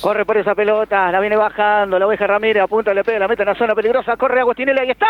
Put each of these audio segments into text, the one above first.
Corre por esa pelota, la viene bajando, la oveja Ramírez, apunta, le pega, la mete en la zona peligrosa, corre Agustinelli, ahí está.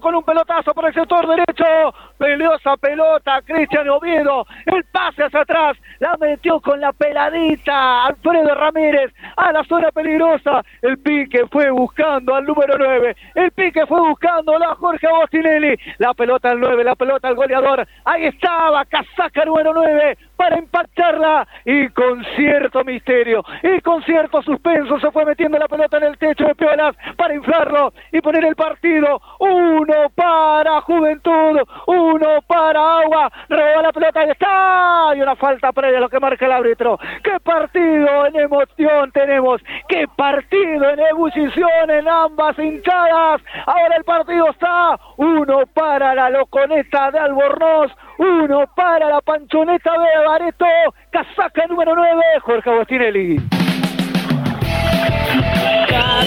Con un pelotazo por el sector derecho. Peleosa pelota, Cristian Oviedo. El pase hacia atrás. La metió con la peladita. Alfredo Ramírez a la zona peligrosa. El pique fue buscando al número 9. El pique fue buscando a Jorge Agostinelli. La pelota al 9, la pelota al goleador. Ahí estaba, casaca número 9 para impactarla y con cierto misterio y con cierto suspenso se fue metiendo la pelota en el techo de Piolas para inflarlo y poner el partido uno para Juventud, uno para Agua, roba la pelota y está y una falta previa lo que marca el árbitro. Qué partido en emoción tenemos, qué partido en ebullición en ambas hinchadas. Ahora el partido está uno para la loconeta de Albornoz, uno para la panchoneta de Bareto, casaca número 9, Jorge Agostinelli. Otra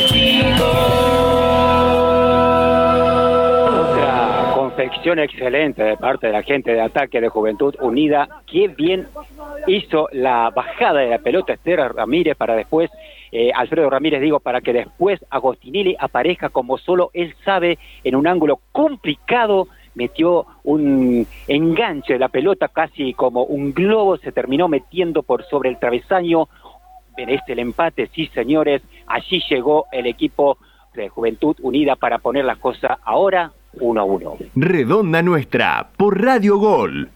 confección excelente de parte de la gente de ataque de Juventud Unida. Qué bien hizo la bajada de la pelota Esther Ramírez para después, eh, Alfredo Ramírez digo, para que después Agostinelli aparezca como solo él sabe en un ángulo complicado metió un enganche de la pelota casi como un globo, se terminó metiendo por sobre el travesaño. Merece el empate, sí señores, allí llegó el equipo de Juventud Unida para poner las cosas ahora a. Redonda nuestra por Radio Gol